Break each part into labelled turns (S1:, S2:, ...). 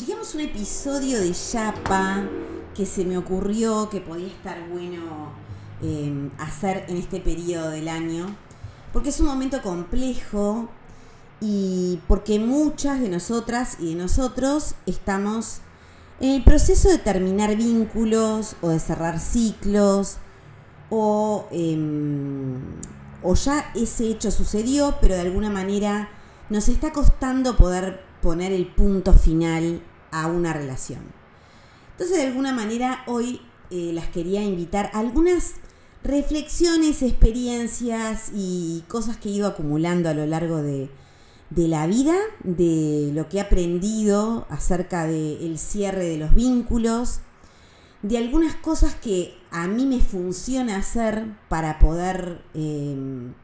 S1: digamos, un episodio de Yapa que se me ocurrió que podía estar bueno em, hacer en este periodo del año, porque es un momento complejo y porque muchas de nosotras y de nosotros estamos en el proceso de terminar vínculos o de cerrar ciclos o, em, o ya ese hecho sucedió, pero de alguna manera nos está costando poder poner el punto final a una relación. Entonces, de alguna manera, hoy eh, las quería invitar a algunas reflexiones, experiencias y cosas que he ido acumulando a lo largo de, la vida, de lo que he aprendido acerca del cierre de los vínculos, de algunas cosas que a mí me funciona hacer para poder em,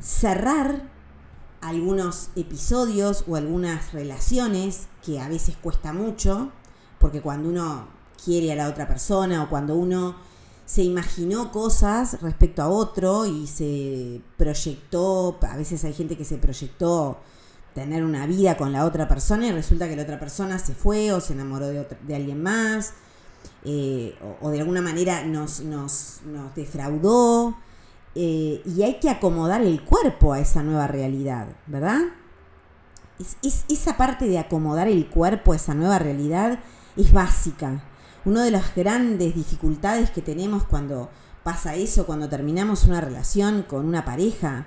S1: cerrar algunos episodios o algunas relaciones que a veces cuesta mucho, porque cuando uno quiere a la otra persona o cuando uno se imaginó cosas respecto a otro y se proyectó, a veces hay gente que se proyectó tener una vida con la otra persona y resulta que la otra persona se fue o se enamoró de, de alguien más eh, o, de alguna manera nos, nos, nos defraudó eh, y hay que acomodar el cuerpo a esa nueva realidad, ¿verdad? Es, esa parte de acomodar el cuerpo a esa nueva realidad es básica. Una de las grandes dificultades que tenemos cuando pasa eso, cuando terminamos una relación con una pareja,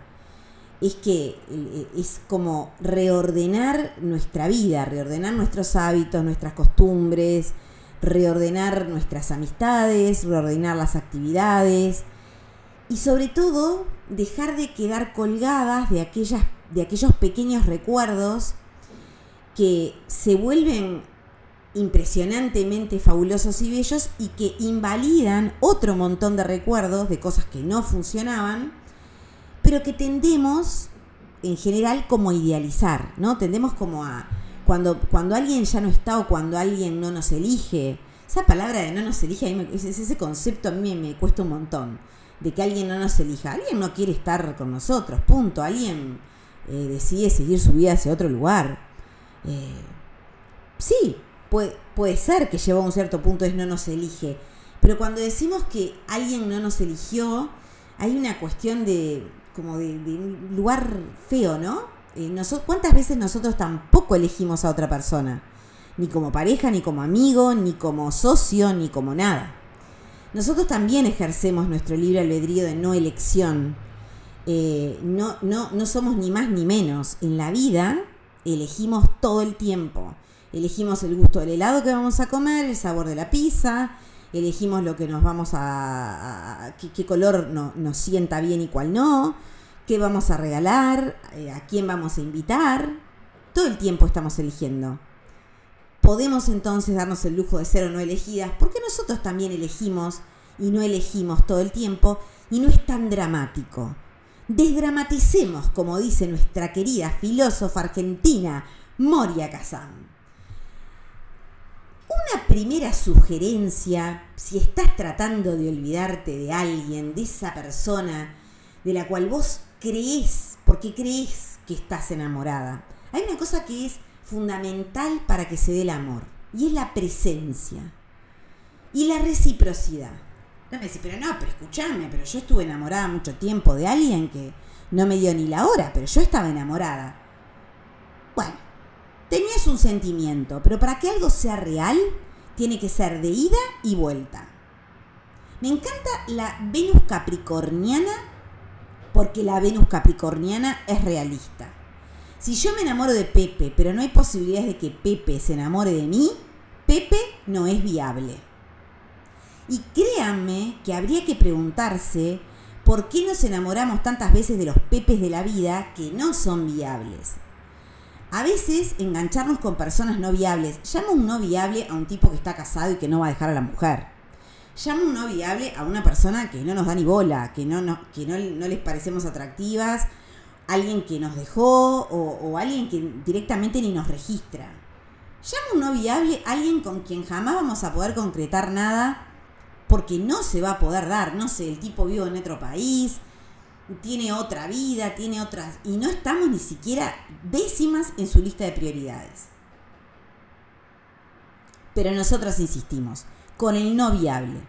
S1: es que eh, es como reordenar nuestra vida, reordenar nuestros hábitos, nuestras costumbres, reordenar nuestras amistades, reordenar las actividades, y sobre todo dejar de quedar colgadas de, aquellas, de aquellos pequeños recuerdos que se vuelven impresionantemente fabulosos y bellos y que invalidan otro montón de recuerdos de cosas que no funcionaban, pero que tendemos en general como a idealizar, ¿no? Tendemos como a cuando, cuando alguien ya no está o cuando alguien no nos elige, esa palabra de no nos elige, ese concepto a mí me cuesta un montón de que alguien no nos elija. Alguien no quiere estar con nosotros, punto. Alguien eh, decide seguir su vida hacia otro lugar. Eh, sí, puede, puede ser que llegó a un cierto punto es no nos elige. Pero cuando decimos que alguien no nos eligió, hay una cuestión de como de, un lugar feo, ¿no? Eh, ¿Cuántas veces nosotros tampoco elegimos a otra persona? Ni como pareja, ni como amigo, ni como socio, ni como nada. Nosotros también ejercemos nuestro libre albedrío de no elección. Eh, no, no, no somos ni más ni menos. En la vida elegimos todo el tiempo. Elegimos el gusto del helado que vamos a comer, el sabor de la pizza, elegimos lo que nos vamos a... qué, color nos sienta bien y cuál no, qué vamos a regalar, eh, a quién vamos a invitar. Todo el tiempo estamos eligiendo podemos entonces darnos el lujo de ser o no elegidas, porque nosotros también elegimos y no elegimos todo el tiempo y no es tan dramático. Desdramaticemos, como dice nuestra querida filósofa argentina Moria Kazan. Una primera sugerencia, si estás tratando de olvidarte de alguien, de esa persona de la cual vos crees, porque crees que estás enamorada, hay una cosa que es fundamental para que se dé el amor, y es la presencia y la reciprocidad. No me pero no, pero escúchame, pero yo estuve enamorada mucho tiempo de alguien que no me dio ni la hora, pero yo estaba enamorada. Bueno, tenías un sentimiento, pero para que algo sea real, tiene que ser de ida y vuelta. Me encanta la Venus capricorniana porque la Venus capricorniana es realista. Si yo me enamoro de Pepe, pero no hay posibilidades de que Pepe se enamore de mí, Pepe no es viable. Y créanme que habría que preguntarse por qué nos enamoramos tantas veces de los Pepes de la vida que no son viables. A veces engancharnos con personas no viables. Llama un no viable a un tipo que está casado y que no va a dejar a la mujer. Llama un no viable a una persona que no nos da ni bola, que no, que no, les parecemos atractivas, alguien que nos dejó o, alguien que directamente ni nos registra. Llama un no viable alguien con quien jamás vamos a poder concretar nada porque no se va a poder dar. No sé, el tipo vive en otro país, tiene otra vida, tiene otras... Y no estamos ni siquiera décimas en su lista de prioridades. Pero nosotros insistimos, con el no viable.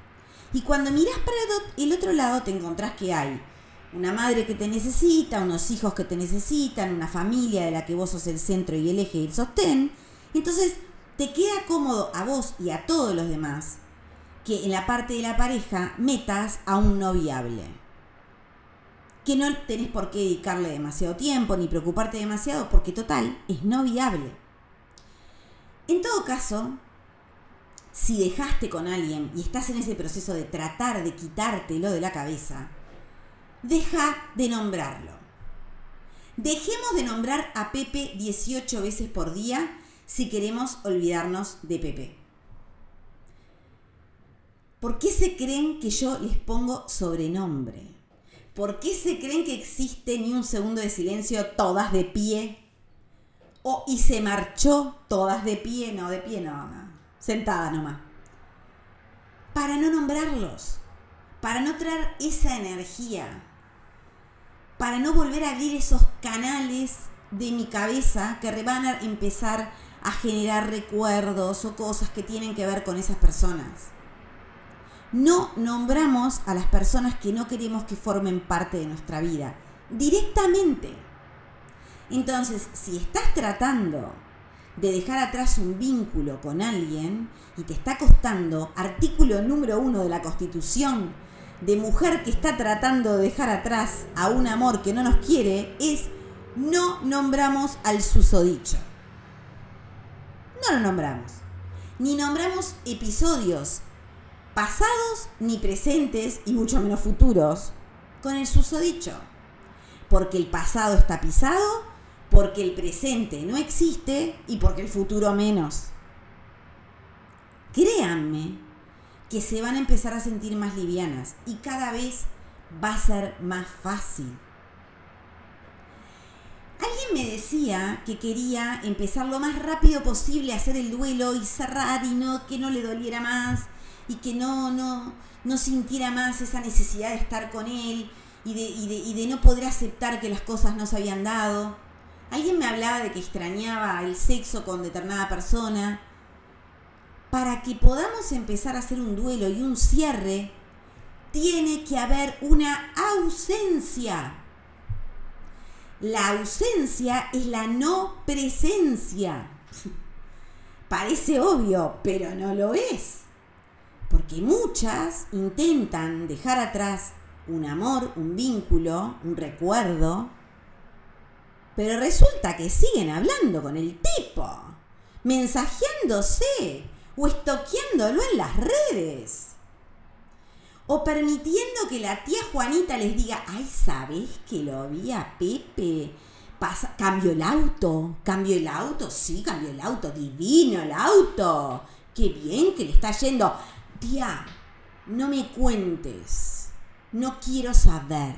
S1: Y cuando miras para el otro lado te encontrás que hay una madre que te necesita, unos hijos que te necesitan, una familia de la que vos sos el centro y el eje y el sostén. Entonces te queda cómodo a vos y a todos los demás que en la parte de la pareja metas a un no viable. Que no tenés por qué dedicarle demasiado tiempo ni preocuparte demasiado porque total es no viable. En todo caso, si dejaste con alguien y estás en ese proceso de tratar de quitártelo de la cabeza, deja de nombrarlo. Dejemos de nombrar a Pepe 18 veces por día si queremos olvidarnos de Pepe. ¿Por qué se creen que yo les pongo sobrenombre? ¿Por qué se creen que existe ni un segundo de silencio todas de pie? O y se marchó todas de pie, no, de pie no, no. sentada nomás. Para no nombrarlos, para no traer esa energía, para no volver a abrir esos canales de mi cabeza que van a empezar a generar recuerdos o cosas que tienen que ver con esas personas no nombramos a las personas que no queremos que formen parte de nuestra vida directamente. Entonces, si estás tratando de dejar atrás un vínculo con alguien y te está costando, artículo número uno de la Constitución, de mujer que está tratando de dejar atrás a un amor que no nos quiere, es no nombramos al susodicho. No lo nombramos. Ni nombramos episodios pasados ni presentes y mucho menos futuros, con el susodicho. Porque el pasado está pisado, porque el presente no existe y porque el futuro menos. Créanme que se van a empezar a sentir más livianas y cada vez va a ser más fácil. Alguien me decía que quería empezar lo más rápido posible a hacer el duelo y cerrar y no que no le doliera más y que no, no, no sintiera más esa necesidad de estar con él y de, y, de, no poder aceptar que las cosas no se habían dado. Alguien me hablaba de que extrañaba el sexo con determinada persona. Para que podamos empezar a hacer un duelo y un cierre, tiene que haber una ausencia. La ausencia es la no presencia. Parece obvio, pero no lo es. Porque muchas intentan dejar atrás un amor, un vínculo, un recuerdo, pero resulta que siguen hablando con el tipo, mensajeándose o estoqueándolo en las redes. O permitiendo que la tía Juanita les diga, ay, ¿sabes que lo vi a Pepe? Pasa, cambió el auto, cambió el auto, sí, cambió el auto, divino el auto. Qué bien que le está yendo tía, no me cuentes, no quiero saber.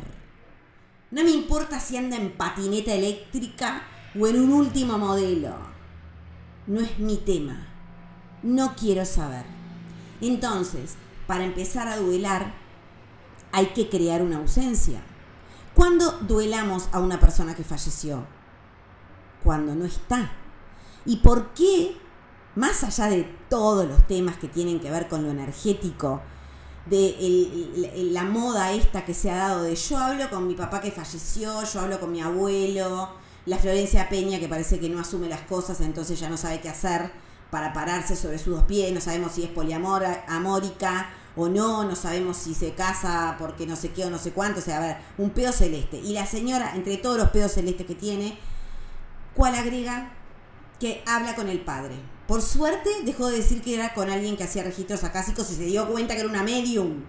S1: No me importa si anda en patineta eléctrica o en un último modelo. No es mi tema. No quiero saber. Entonces, para empezar a duelar, hay que crear una ausencia. ¿Cuándo duelamos a una persona que falleció? Cuando no está. ¿Y por qué más allá de todos los temas que tienen que ver con lo energético, de la moda esta que se ha dado de yo hablo con mi papá que falleció, yo hablo con mi abuelo, la Florencia Peña que parece que no asume las cosas, entonces ya no sabe qué hacer para pararse sobre sus dos pies, no sabemos si es poliamórica o no, no sabemos si se casa porque no sé qué o no sé cuánto, o sea, a ver, un pedo celeste. Y la señora, entre todos los pedos celestes que tiene, ¿cuál agrega? Que habla con el padre por suerte dejó de decir que era con alguien que hacía registros acásicos y se dio cuenta que era una medium.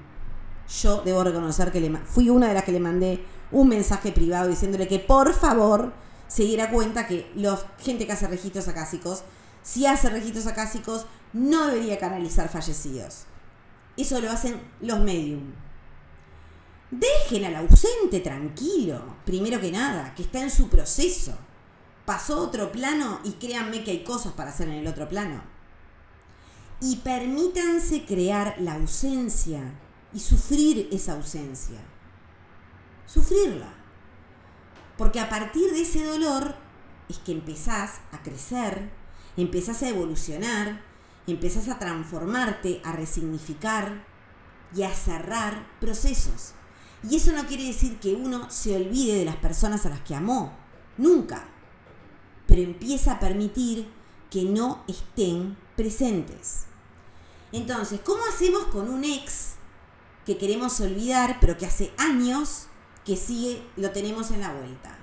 S1: Yo debo reconocer que le fui una de las que le mandé un mensaje privado diciéndole que por favor se diera cuenta que la gente que hace registros acásicos, si hace registros acásicos, no debería canalizar fallecidos. Eso lo hacen los medium. Dejen al ausente tranquilo, primero que nada, que está en su proceso. Pasó otro plano y créanme que hay cosas para hacer en el otro plano. Y permítanse crear la ausencia y sufrir esa ausencia. Sufrirla. Porque a partir de ese dolor es que empezás a crecer, empezás a evolucionar, empezás a transformarte, a resignificar y a cerrar procesos. Y eso no quiere decir que uno se olvide de las personas a las que amó, nunca. Pero empieza a permitir que no estén presentes. Entonces, ¿cómo hacemos con un ex que queremos olvidar, pero que hace años que sigue, lo tenemos en la vuelta?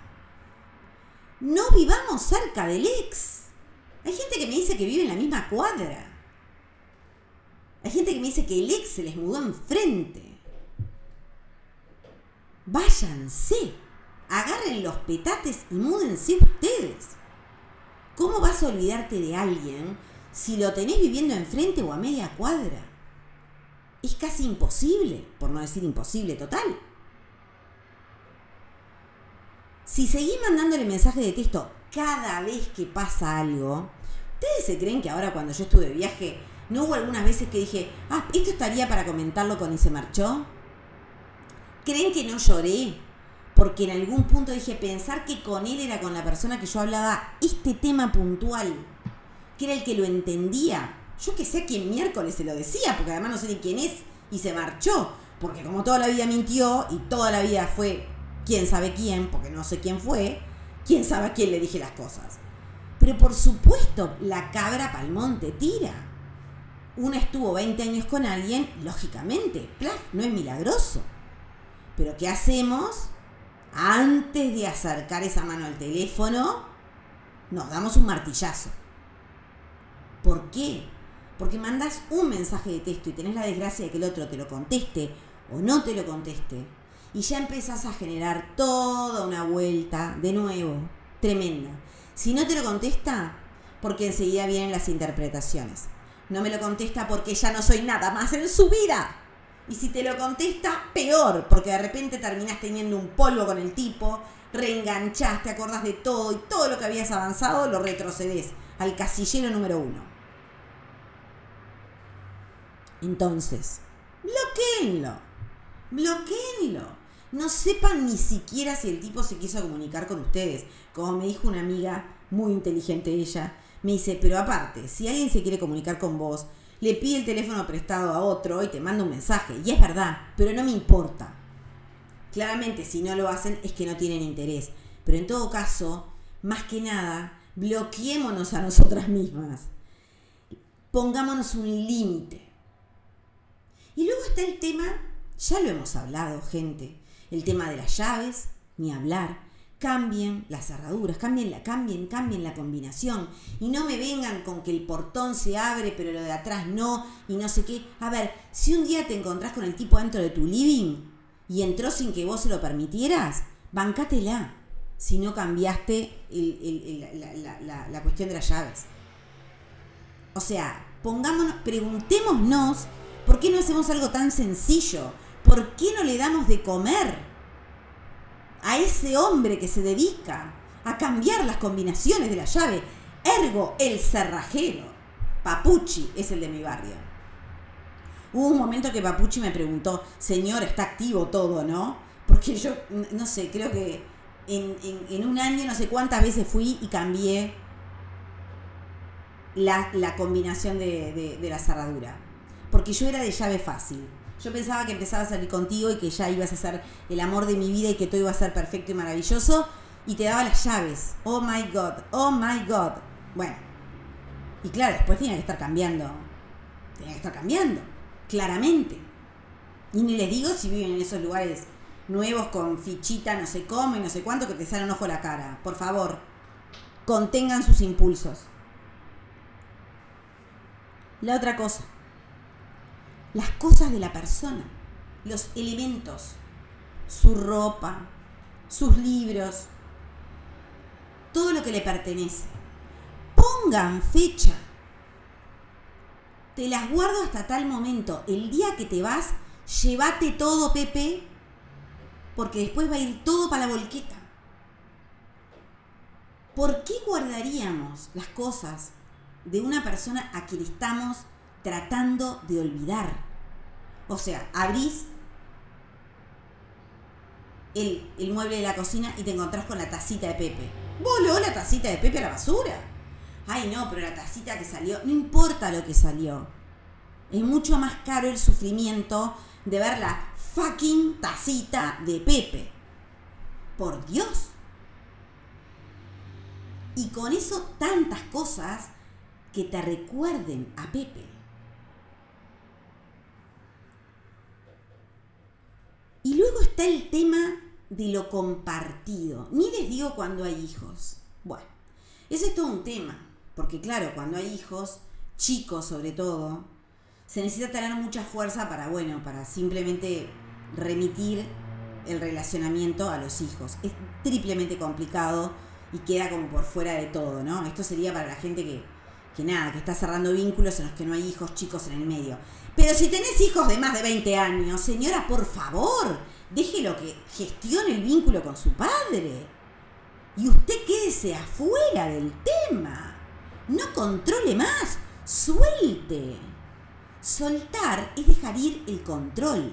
S1: No vivamos cerca del ex. Hay gente que me dice que vive en la misma cuadra. Hay gente que me dice que el ex se les mudó enfrente. Váyanse, agarren los petates y múdense ustedes. ¿Cómo vas a olvidarte de alguien si lo tenés viviendo enfrente o a media cuadra? Es casi imposible, por no decir imposible total. Si seguís mandándole mensaje de texto cada vez que pasa algo, ¿ustedes se creen que ahora cuando yo estuve de viaje, no hubo algunas veces que dije, ah, esto estaría para comentarlo con y se marchó? ¿Creen que no lloré? Porque en algún punto dije, pensar que con él era con la persona que yo hablaba este tema puntual, que era el que lo entendía. Yo que sé quién miércoles se lo decía, porque además no sé ni quién es, y se marchó. Porque como toda la vida mintió y toda la vida fue quién sabe quién, porque no sé quién fue, quién sabe a quién le dije las cosas. Pero por supuesto, la cabra palmonte tira. Una estuvo 20 años con alguien, lógicamente, plaf, no es milagroso. Pero ¿qué hacemos? Antes de acercar esa mano al teléfono, nos damos un martillazo. ¿Por qué? Porque mandas un mensaje de texto y tenés la desgracia de que el otro te lo conteste o no te lo conteste. Y ya empezás a generar toda una vuelta, de nuevo, tremenda. Si no te lo contesta, porque enseguida vienen las interpretaciones. No me lo contesta porque ya no soy nada más en su vida. Y si te lo contesta, peor, porque de repente terminás teniendo un polvo con el tipo, reenganchás, te acordás de todo y todo lo que habías avanzado lo retrocedes al casillero número uno. Entonces, bloqueenlo, bloqueenlo. No sepan ni siquiera si el tipo se quiso comunicar con ustedes. Como me dijo una amiga, muy inteligente ella, me dice, pero aparte, si alguien se quiere comunicar con vos, le pide el teléfono prestado a otro y te manda un mensaje. Y es verdad, pero no me importa. Claramente, si no lo hacen es que no tienen interés. Pero en todo caso, más que nada, bloqueémonos a nosotras mismas. Pongámonos un límite. Y luego está el tema, ya lo hemos hablado, gente, el tema de las llaves, ni hablar cambien las cerraduras, cambien la, cambien, cambien la combinación. Y no me vengan con que el portón se abre, pero lo de atrás no, y no sé qué. A ver, si un día te encontrás con el tipo dentro de tu living y entró sin que vos se lo permitieras, bancátela. Si no cambiaste la, la cuestión de las llaves. O sea, pongámonos, preguntémonos por qué no hacemos algo tan sencillo. ¿Por qué no le damos de comer? a ese hombre que se dedica a cambiar las combinaciones de la llave. Ergo, el cerrajero. Papuchi es el de mi barrio. Hubo un momento que Papuchi me preguntó, señor, está activo todo, ¿no? Porque yo, no sé, creo que en, un año no sé cuántas veces fui y cambié la, combinación de la cerradura. Porque yo era de llave fácil. Yo pensaba que empezaba a salir contigo y que ya ibas a ser el amor de mi vida y que todo iba a ser perfecto y maravilloso. Y te daba las llaves. Oh my God, oh my God. Bueno. Y claro, después tenía que estar cambiando. Tenía que estar cambiando. Claramente. Y ni les digo si viven en esos lugares nuevos con fichita, no sé cómo y no sé cuánto, que te sale un ojo a la cara. Por favor, contengan sus impulsos. La otra cosa las cosas de la persona, los elementos, su ropa, sus libros. todo lo que le pertenece. Pongan fecha. Te las guardo hasta tal momento. El día que te vas, llévate todo, Pepe, porque después va a ir todo para la volqueta. ¿Por qué guardaríamos las cosas de una persona a quien estamos tratando de olvidar? O sea, abrís el, el, mueble de la cocina y te encontrás con la tacita de Pepe. ¿Voló la tacita de Pepe a la basura? Ay, no, pero la tacita que salió, no importa lo que salió. Es mucho más caro el sufrimiento de ver la fucking tacita de Pepe. Por Dios. Y con eso tantas cosas que te recuerden a Pepe. Y luego está el tema de lo compartido. Ni les digo cuando hay hijos. Bueno, ese es todo un tema. Porque claro, cuando hay hijos, chicos sobre todo, se necesita tener mucha fuerza para, bueno, para simplemente remitir el relacionamiento a los hijos. Es triplemente complicado y queda como por fuera de todo, ¿no? Esto sería para la gente que, que nada, que está cerrando vínculos en los que no hay hijos chicos en el medio. Pero si tenés hijos de más de 20 años, señora, por favor, déjelo que gestione el vínculo con su padre. Y usted quédese afuera del tema. No controle más, suelte. Soltar es dejar ir el control,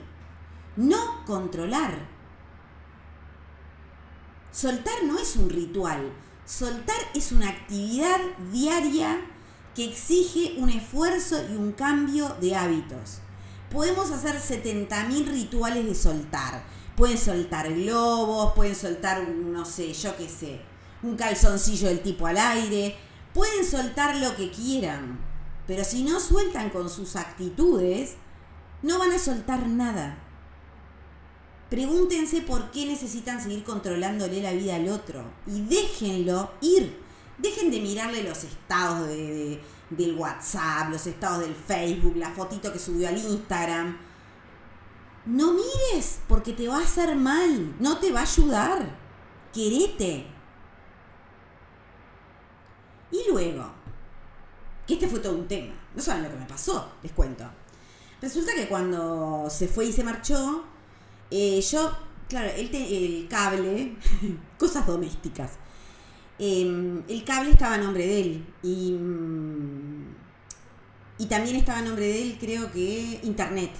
S1: no controlar. Soltar no es un ritual, soltar es una actividad diaria que exige un esfuerzo y un cambio de hábitos. Podemos hacer 70.000 rituales de soltar. Pueden soltar globos, pueden soltar, no sé, yo qué sé, un calzoncillo del tipo al aire. Pueden soltar lo que quieran. Pero si no sueltan con sus actitudes, no van a soltar nada. Pregúntense por qué necesitan seguir controlándole la vida al otro y déjenlo ir. Dejen de mirarle los estados de, del WhatsApp, los estados del Facebook, la fotito que subió al Instagram. No mires porque te va a hacer mal, no te va a ayudar. Querete. Y luego, que este fue todo un tema. No saben lo que me pasó, les cuento. Resulta que cuando se fue y se marchó, eh, yo, claro, el, el cable, cosas domésticas. Em, el cable estaba a nombre de él y, mm, y también estaba a nombre de él, creo que, internet.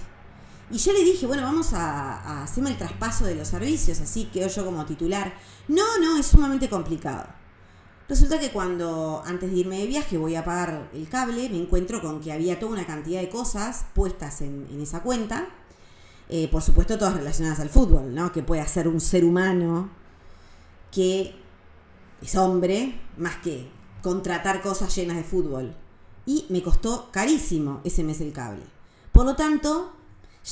S1: Y yo le dije, bueno, vamos a, hacerme el traspaso de los servicios, así quedo yo como titular. No, no, es sumamente complicado. Resulta que cuando antes de irme de viaje voy a pagar el cable, me encuentro con que había toda una cantidad de cosas puestas en, en esa cuenta eh, por supuesto todas relacionadas al fútbol, ¿no? Que puede hacer un ser humano que es hombre, más que contratar cosas llenas de fútbol. Y me costó carísimo ese mes el cable. Por lo tanto,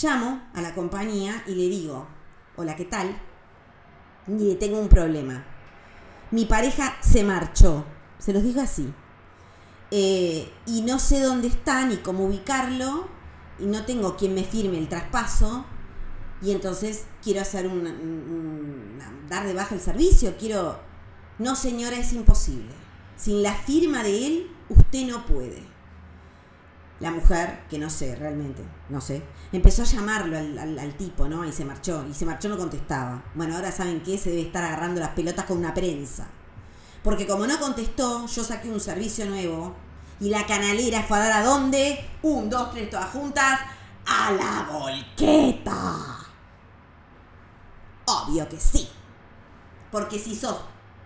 S1: llamo a la compañía y le digo, hola, ¿qué tal? Y tengo un problema. Mi pareja se marchó, se los digo así. Eh, y no sé dónde está ni cómo ubicarlo y no tengo quien me firme el traspaso y entonces quiero hacer un, dar de baja el servicio, quiero no señora es imposible. Sin la firma de él usted no puede. La mujer, que no sé realmente, no sé, empezó a llamarlo al, tipo, ¿no? Y se marchó, y se marchó no contestaba. Bueno, ahora saben que se debe estar agarrando las pelotas con una prensa. Porque como no contestó, yo saqué un servicio nuevo y la canalera fue a dar a dónde? Un, dos, tres, todas juntas. A la volqueta. Obvio que sí. Porque si sos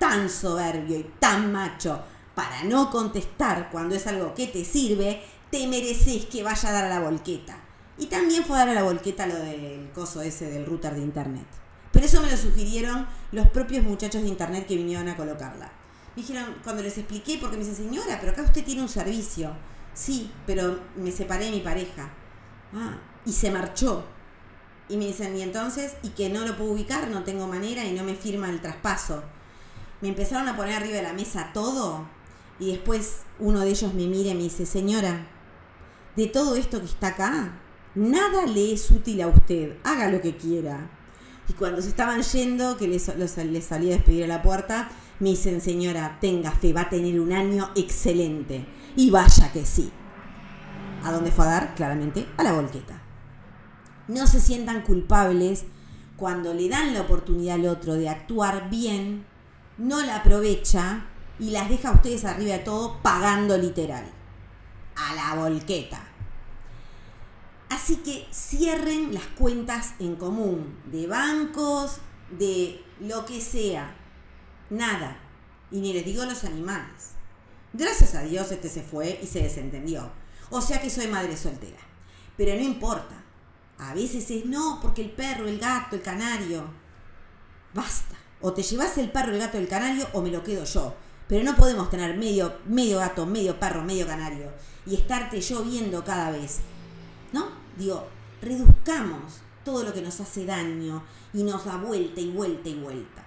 S1: tan soberbio y tan macho para no contestar cuando es algo que te sirve, te mereces que vaya a dar a la volqueta. Y también fue a dar a la volqueta lo del coso ese del router de internet. Pero eso me lo sugirieron los propios muchachos de internet que vinieron a colocarla. Me dijeron, cuando les expliqué, porque me dice, señora, pero acá usted tiene un servicio. Sí, pero me separé de mi pareja. Ah, y se marchó. Y me dicen, y entonces, y que no lo puedo ubicar, no tengo manera y no me firma el traspaso. Me empezaron a poner arriba de la mesa todo. Y después uno de ellos me mira y me dice, señora, de todo esto que está acá, nada le es útil a usted. Haga lo que quiera. Y cuando se estaban yendo, que les, les salía a despedir a la puerta, Me dicen, señora, tenga fe, va a tener un año excelente. Y vaya que sí. ¿A dónde fue a dar? Claramente, a la volqueta. No se sientan culpables cuando le dan la oportunidad al otro de actuar bien, no la aprovecha y las deja a ustedes arriba de todo pagando literal. A la volqueta. Así que cierren las cuentas en común, de bancos, de lo que sea. Nada. Y ni les digo los animales. Gracias a Dios este se fue y se desentendió. O sea que soy madre soltera. Pero no importa. A veces es no, porque el perro, el gato, el canario. Basta. O te llevas el perro, el gato, el canario o me lo quedo yo. Pero no podemos tener medio, medio gato, medio perro, medio canario. Y estarte yo viendo cada vez. ¿No? Digo, reduzcamos todo lo que nos hace daño y nos da vuelta y vuelta y vuelta.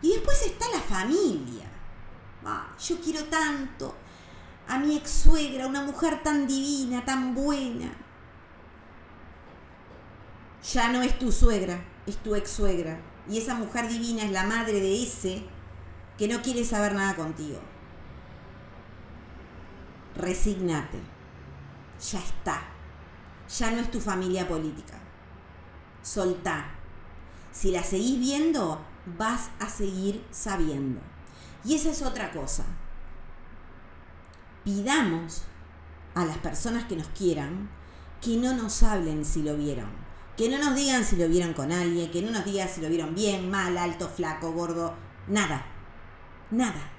S1: Y después está la familia. yo quiero tanto a mi ex suegra, una mujer tan divina, tan buena. Ya no es tu suegra, es tu ex suegra. Y esa mujer divina es la madre de ese que no quiere saber nada contigo. Resignate. Ya está ya no es tu familia política. Soltá. Si la seguís viendo, vas a seguir sabiendo. Y esa es otra cosa. Pidamos a las personas que nos quieran que no nos hablen si lo vieron. Que no nos digan si lo vieron con alguien, que no nos digan si lo vieron bien, mal, alto, flaco, gordo, nada. Nada.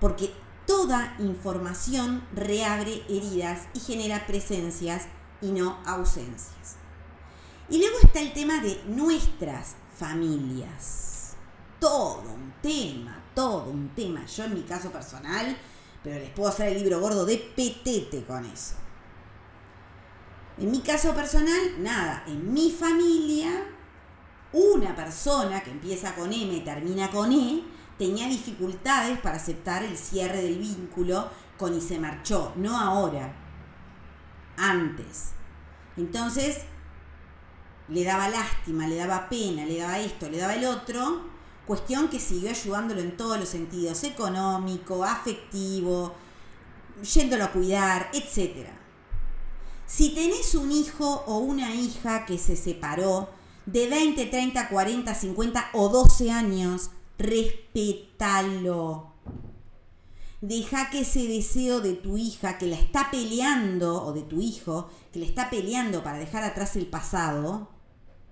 S1: Porque toda información reabre heridas y genera presencias y no ausencias. Y luego está el tema de nuestras familias. Todo un tema, todo un tema. Yo en mi caso personal, pero les puedo hacer el libro gordo de petete con eso. En mi caso personal, nada, en mi familia, una persona que empieza con M, termina con E, tenía dificultades para aceptar el cierre del vínculo con y se marchó, no ahora, antes. Entonces, le daba lástima, le daba pena, le daba esto, le daba el otro, cuestión que siguió ayudándolo en todos los sentidos, económico, afectivo, yéndolo a cuidar, etc. Si tenés un hijo o una hija que se separó de 20, 30, 40, 50 o 12 años, respétalo deja que ese deseo de tu hija que la está peleando, o de tu hijo, que le está peleando para dejar atrás el pasado,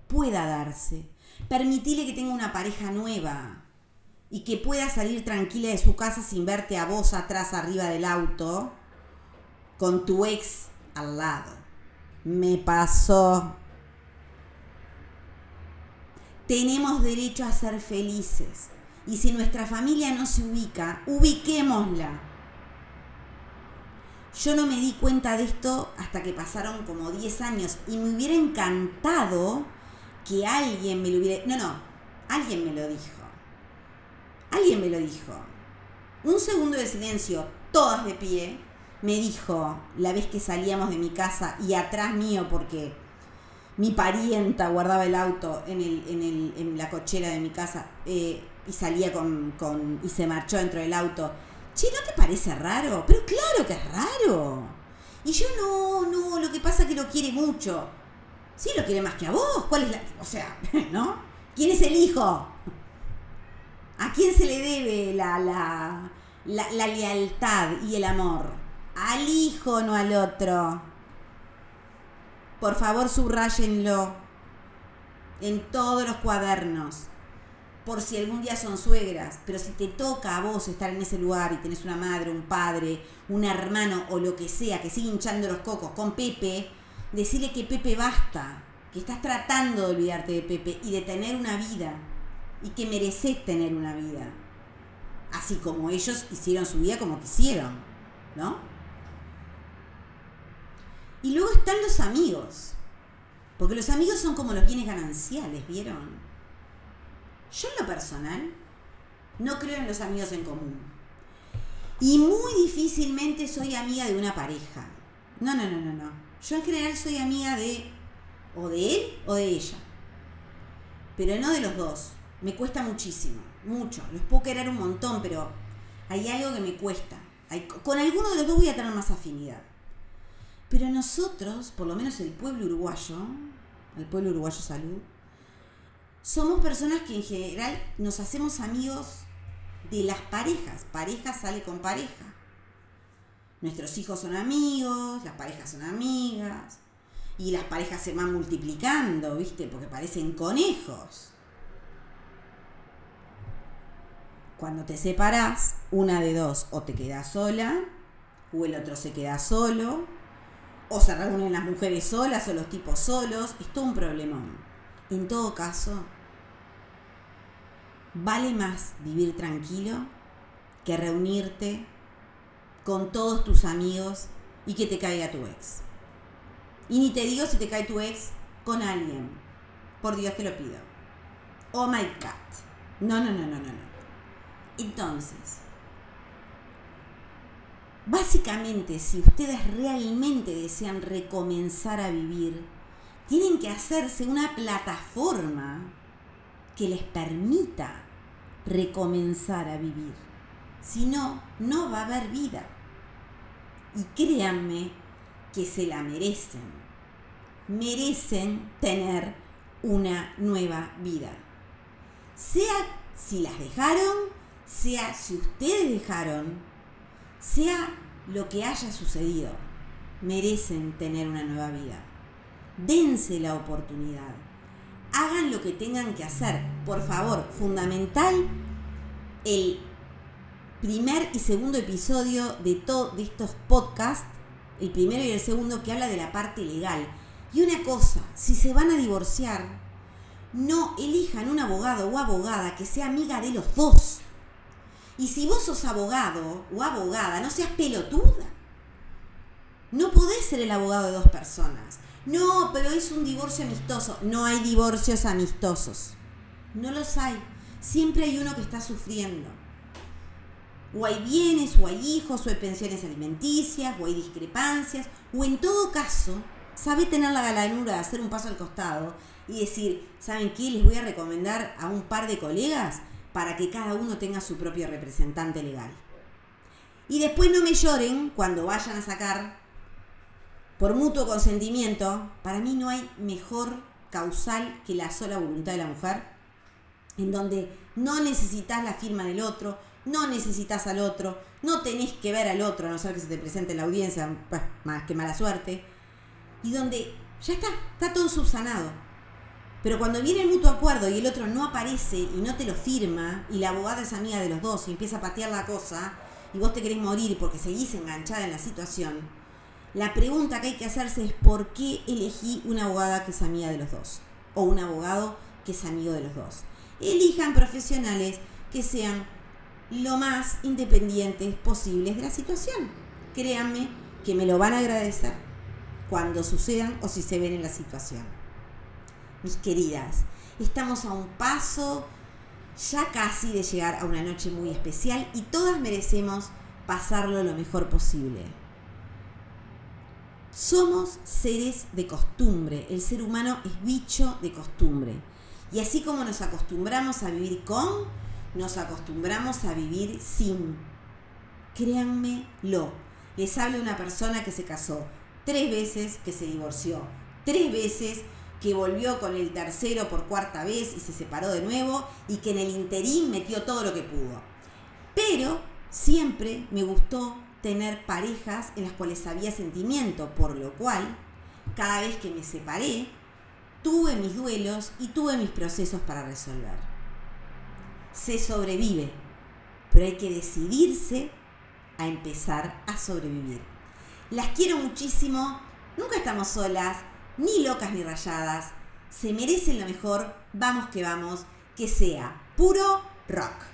S1: pueda darse. Permitile que tenga una pareja nueva y que pueda salir tranquila de su casa sin verte a vos atrás arriba del auto con tu ex al lado. Me pasó. Tenemos derecho a ser felices. Y si nuestra familia no se ubica, ubiquémosla. Yo no me di cuenta de esto hasta que pasaron como 10 años y me hubiera encantado que alguien me lo hubiera... No, no, alguien me lo dijo. Alguien me lo dijo. Un segundo de silencio, todas de pie, me dijo la vez que salíamos de mi casa y atrás mío porque mi parienta guardaba el auto en, el, en, el, en la cochera de mi casa. Eh, y salía con, con, y se marchó dentro del auto. Che, ¿no te parece raro? Pero claro que es raro. Y yo no, no, lo que pasa es que lo quiere mucho. Sí, lo quiere más que a vos. ¿Cuál es la...? O sea, ¿no? ¿Quién es el hijo? ¿A quién se le debe la, la, la, la lealtad y el amor? Al hijo, no al otro. Por favor, subrayenlo en todos los cuadernos por si algún día son suegras, pero si te toca a vos estar en ese lugar y tenés una madre, un padre, un hermano o lo que sea que sigue hinchando los cocos con Pepe, decirle que Pepe basta, que estás tratando de olvidarte de Pepe y de tener una vida y que mereces tener una vida, así como ellos hicieron su vida como quisieron, ¿no? Y luego están los amigos, porque los amigos son como los bienes gananciales, ¿vieron? Yo en lo personal no creo en los amigos en común. Y muy difícilmente soy amiga de una pareja. No, no, no, no, no. Yo en general soy amiga de o de él o de ella. Pero no de los dos. Me cuesta muchísimo. mucho. Los puedo querer un montón, pero hay algo que me cuesta. con alguno de los dos voy a tener más afinidad. Pero nosotros, por lo menos el pueblo uruguayo, el pueblo uruguayo salud, somos personas que en general nos hacemos amigos de las parejas. Pareja sale con pareja. Nuestros hijos son amigos, las parejas son amigas. Y las parejas se van multiplicando, ¿viste? Porque parecen conejos. Cuando te separas, una de dos, o te quedas sola, o el otro se queda solo, o se reúnen las mujeres solas o los tipos solos. Es todo un problemón. En todo caso, vale más vivir tranquilo que reunirte con todos tus amigos y que te caiga tu ex. Y ni te digo si te cae tu ex con alguien. Por Dios que lo pido. Oh my God. No, no, no, no, no, no. Entonces, básicamente, si ustedes realmente desean recomenzar a vivir, tienen que hacerse una plataforma que les permita recomenzar a vivir. Si no, no va a haber vida. Y créanme que se la merecen. Merecen tener una nueva vida. Sea si las dejaron, sea si ustedes dejaron, sea lo que haya sucedido, merecen tener una nueva vida. Dense la oportunidad. Hagan lo que tengan que hacer. Por favor, fundamental el primer y segundo episodio de, todos de estos podcasts, el primero y el segundo que habla de la parte legal. Y una cosa, si se van a divorciar, no elijan un abogado o abogada que sea amiga de los dos. Y si vos sos abogado o abogada, no seas pelotuda. No podés ser el abogado de dos personas. No, pero es un divorcio amistoso. No hay divorcios amistosos. No los hay. Siempre hay uno que está sufriendo. O hay bienes, o hay hijos, o hay pensiones alimenticias, o hay discrepancias, o en todo caso, sabe tener la galanura de hacer un paso al costado y decir, ¿saben qué? Les voy a recomendar a un par de colegas para que cada uno tenga su propio representante legal. Y después no me lloren cuando vayan a sacar por mutuo consentimiento. Para mí no hay mejor causal que la sola voluntad de la mujer en donde no necesitas la firma del otro, no necesitas al otro, no tenés que ver al otro, a no ser que se te presente en la audiencia, pues, más que mala suerte, y donde ya está, está todo subsanado. Pero cuando viene el mutuo acuerdo y el otro no aparece y no te lo firma, y la abogada es amiga de los dos y empieza a patear la cosa, y vos te querés morir porque seguís enganchada en la situación, la pregunta que hay que hacerse es por qué elegí una abogada que es amiga de los dos, o un abogado que es amigo de los dos elijan profesionales que sean lo más independientes posibles de la situación. Créanme que me lo van a agradecer cuando sucedan o si se ven en la situación. Mis queridas, estamos a un paso ya casi de llegar a una noche muy especial y todas merecemos pasarlo lo mejor posible. Somos seres de costumbre, el ser humano es bicho de costumbre. Y así como nos acostumbramos a vivir con, nos acostumbramos a vivir sin. Créanmelo. Les hablo de una persona que se casó tres veces, que se divorció tres veces, que volvió con el tercero por cuarta vez y se separó de nuevo y que en el interín metió todo lo que pudo. Pero siempre me gustó tener parejas en las cuales había sentimiento, por lo cual, cada vez que me separé, tuve mis duelos y tuve mis procesos para resolver. Se sobrevive, pero hay que decidirse a empezar a sobrevivir. Las quiero muchísimo, nunca estamos solas, ni locas ni rayadas. Se merecen lo mejor, vamos que vamos, que sea puro rock.